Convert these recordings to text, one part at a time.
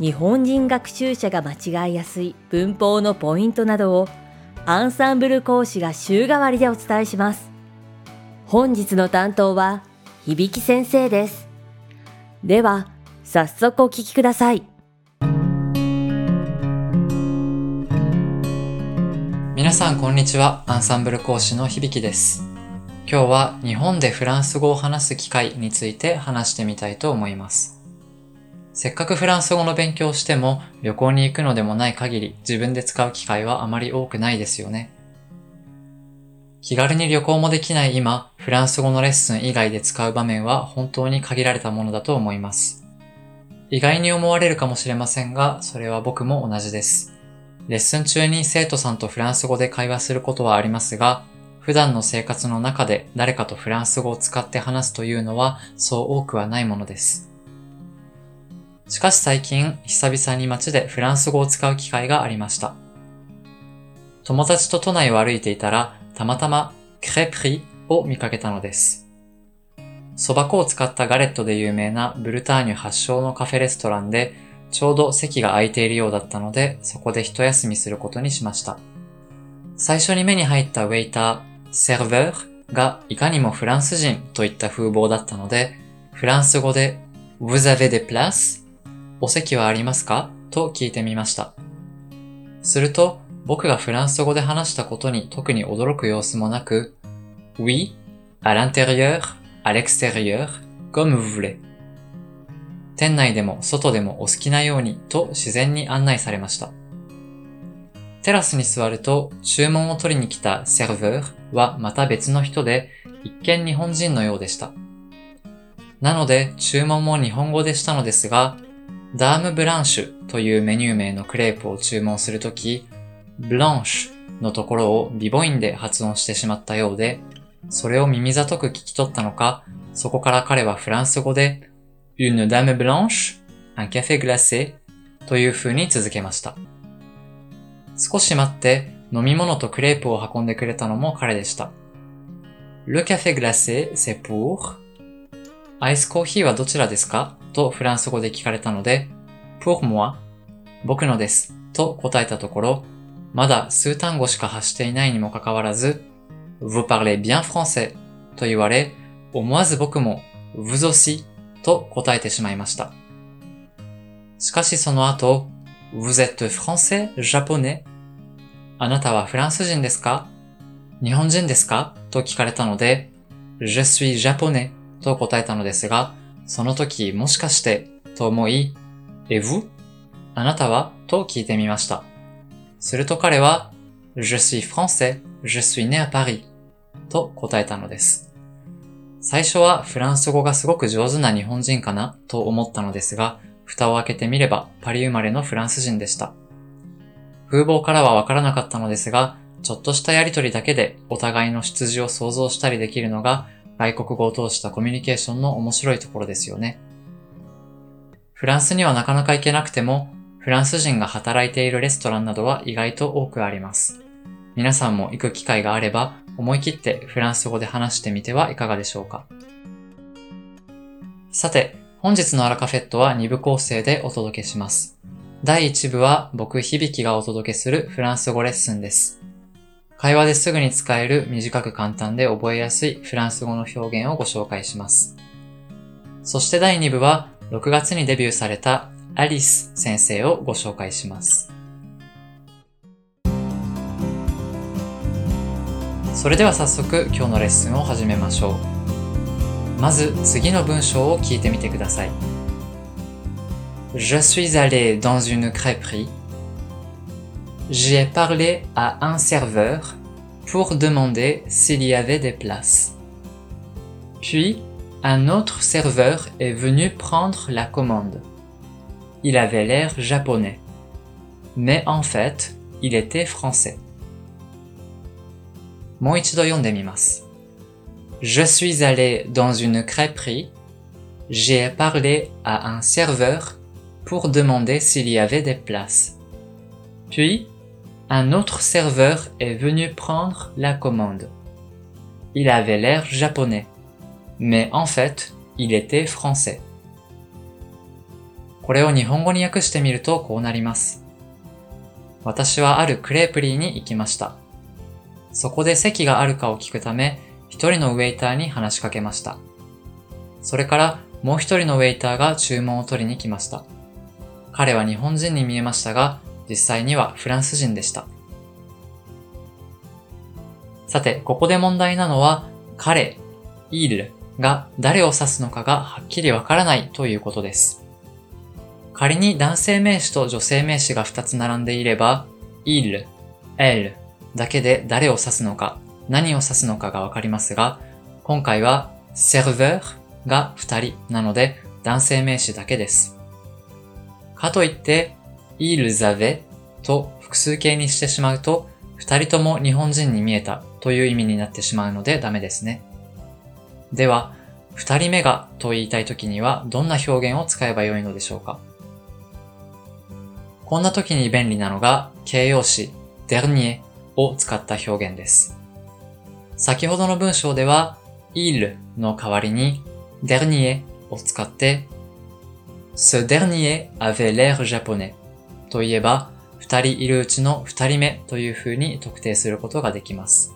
日本人学習者が間違いやすい文法のポイントなどをアンサンブル講師が週替わりでお伝えします。本日の担当は響先生です。では、早速お聞きください。皆さんこんにちは。アンサンブル講師の響です。今日は日本でフランス語を話す機会について話してみたいと思います。せっかくフランス語の勉強をしても旅行に行くのでもない限り自分で使う機会はあまり多くないですよね。気軽に旅行もできない今、フランス語のレッスン以外で使う場面は本当に限られたものだと思います。意外に思われるかもしれませんが、それは僕も同じです。レッスン中に生徒さんとフランス語で会話することはありますが、普段の生活の中で誰かとフランス語を使って話すというのはそう多くはないものです。しかし最近、久々に街でフランス語を使う機会がありました。友達と都内を歩いていたら、たまたまクレプリを見かけたのです。蕎麦粉を使ったガレットで有名なブルターニュ発祥のカフェレストランで、ちょうど席が空いているようだったので、そこで一休みすることにしました。最初に目に入ったウェイター、セルヴェーがいかにもフランス人といった風貌だったので、フランス語で Vous avez des places? お席はありますか？と聞いてみました。すると、僕がフランス語で話したことに特に驚く様子もなく、Oui, à l'intérieur, à l'extérieur, comme vous voulez. 店内でも外でもお好きなようにと自然に案内されました。テラスに座ると注文を取りに来たセルヴーはまた別の人で一見日本人のようでした。なので注文も日本語でしたのですが、ダームブランシュというメニュー名のクレープを注文するとき、ブランシュのところをビボインで発音してしまったようで、それを耳ざとく聞き取ったのか、そこから彼はフランス語で、une dame blanche, un café glacé という風に続けました。少し待って飲み物とクレープを運んでくれたのも彼でした。Le café glacé, c'est pour? アイスコーヒーはどちらですか？とフランス語で聞かれたので、pour moi 僕のですと答えたところ、まだ数単語しか発していないにもかかわらず、vous parlez bien français と言われ、思わず僕も vous aussi と答えてしまいました。しかしその後、vous êtes français, japonais? あなたはフランス人ですか日本人ですか？と聞かれたので、je suis japonais と答えたのですが、その時もしかしてと思い、えぶあなたはと聞いてみました。すると彼は、Je suis français, je suis né à Paris と答えたのです。最初はフランス語がすごく上手な日本人かなと思ったのですが、蓋を開けてみればパリ生まれのフランス人でした。風貌からはわからなかったのですが、ちょっとしたやりとりだけでお互いの出自を想像したりできるのが外国語を通したコミュニケーションの面白いところですよね。フランスにはなかなか行けなくても、フランス人が働いているレストランなどは意外と多くあります。皆さんも行く機会があれば、思い切ってフランス語で話してみてはいかがでしょうか。さて、本日のアラカフェットは2部構成でお届けします。第1部は僕響がお届けするフランス語レッスンです。会話ですぐに使える短く簡単で覚えやすいフランス語の表現をご紹介します。そして第2部は6月にデビューされたアリス先生をご紹介します。それでは早速今日のレッスンを始めましょう。まず次の文章を聞いてみてください。Je suis allé dans une crêperie j'ai parlé à un serveur pour demander s'il y avait des places. Puis, un autre serveur est venu prendre la commande. Il avait l'air japonais. Mais en fait, il était français. Je suis allé dans une crêperie. J'ai parlé à un serveur pour demander s'il y avait des places. Puis, un autre serveur est venu prendre la commande. Il avait l'air japonais. Mais en fait, il était français. これを日本語に訳してみるとこうなります。私はあるクレープリーに行きました。そこで席があるかを聞くため、一人のウェイターに話しかけました。それからもう一人のウェイターが注文を取りに来ました。彼は日本人に見えましたが、実際にはフランス人でした。さて、ここで問題なのは、彼、イールが誰を指すのかがはっきりわからないということです。仮に男性名詞と女性名詞が2つ並んでいれば、イール、エルだけで誰を指すのか、何を指すのかがわかりますが、今回は serveur が2人なので男性名詞だけです。かといって、ils avaient と複数形にしてしまうと、2人とも日本人に見えたという意味になってしまうのでダメですね。では、2人目がと言いたいときにはどんな表現を使えばよいのでしょうか？こんな時に便利なのが形容詞 dernier を使った表現です。先ほどの文章では il の代わりに dernier を使って ce dernier avait l'air japonais といえば二人いるうちの二人目という風に特定することができます。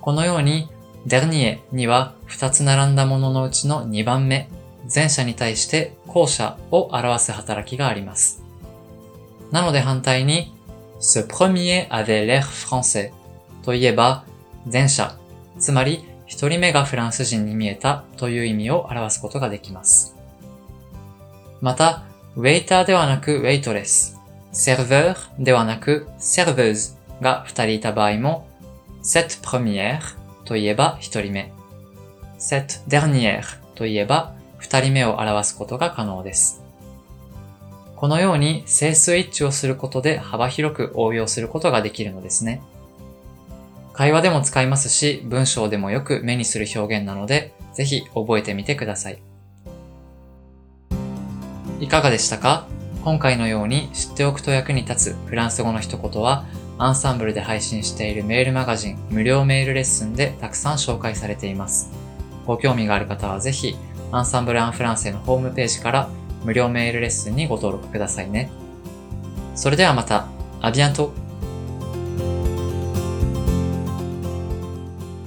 このように dernier には二つ並んだもののうちの二番目、前者に対して後者を表す働きがあります。なので反対に ce premier avait l'air français といえば前者、つまり一人目がフランス人に見えたという意味を表すことができます。また、ウェイターではなくウェイトレス、セルヴーではなくセルヴーズが二人いた場合も、cette première といえば一人目、cette dernière といえば二人目を表すことが可能です。このように整数一致をすることで幅広く応用することができるのですね。会話でも使いますし、文章でもよく目にする表現なので、ぜひ覚えてみてください。いかがでしたか？今回のように知っておくと役に立つフランス語の一言は、アンサンブルで配信しているメールマガジン無料メールレッスンでたくさん紹介されています。ご興味がある方はぜひ、アンサンブル・アン・フランセのホームページから無料メールレッスンにご登録くださいね。それではまた、アビアント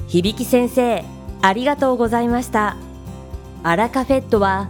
響先生ありがとうございましたアラカフェットは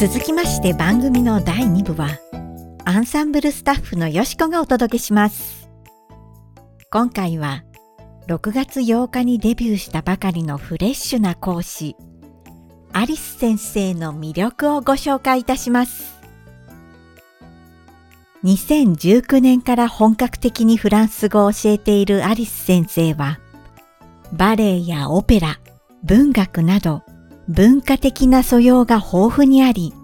続きまして番組の第2部はアンサンブルスタッフのよしこがお届けします。今回は6月8日にデビューしたばかりのフレッシュな講師アリス先生の魅力をご紹介いたします。2019年から本格的にフランス語を教えているアリス先生はバレエやオペラ、文学など文化的な素養が豊富にあり、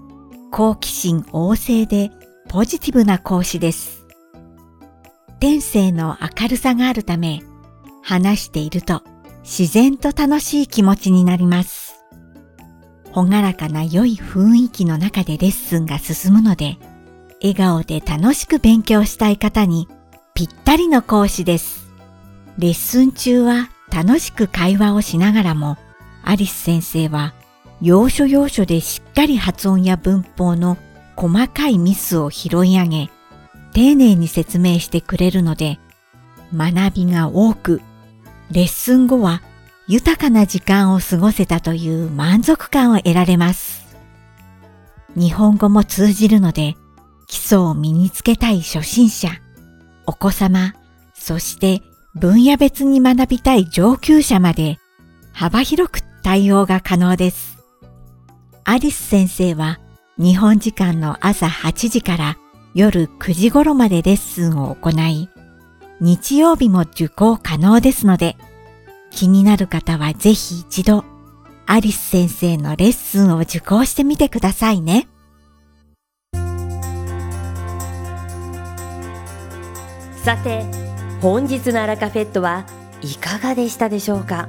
好奇心旺盛でポジティブな講師です。天性の明るさがあるため、話していると自然と楽しい気持ちになります。ほがらかな良い雰囲気の中でレッスンが進むので、笑顔で楽しく勉強したい方にぴったりの講師です。レッスン中は楽しく会話をしながらも、アリス先生は要所要所でしっかり発音や文法の細かいミスを拾い上げ、丁寧に説明してくれるので、学びが多く、レッスン後は豊かな時間を過ごせたという満足感を得られます。日本語も通じるので、基礎を身につけたい初心者、お子様、そして分野別に学びたい上級者まで幅広く対応が可能です。アリス先生は日本時間の朝8時から夜9時頃までレッスンを行い、日曜日も受講可能ですので、気になる方はぜひ一度、アリス先生のレッスンを受講してみてくださいね。さて、本日のアラカフェットはいかがでしたでしょうか？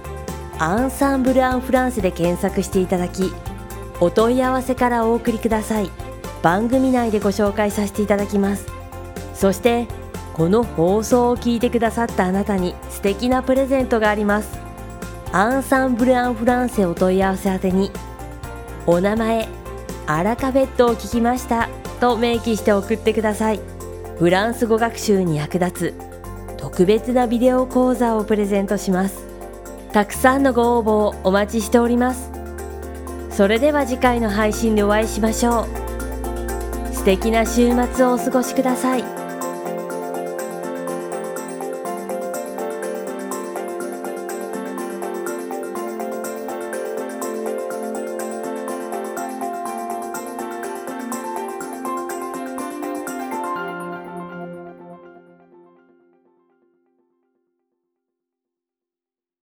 アンサンブル・アン・フランスで検索していただきお問い合わせからお送りください。番組内でご紹介させていただきます。そしてこの放送を聞いてくださったあなたに素敵なプレゼントがあります。アンサンブル・アン・フランセお問い合わせ宛てにお名前アラカフェットを聞きましたと明記して送ってください。フランス語学習に役立つ特別なビデオ講座をプレゼントします。たくさんのご応募をお待ちしておりますそれでは次回の配信でお会いしましょう素敵な週末をお過ごしください。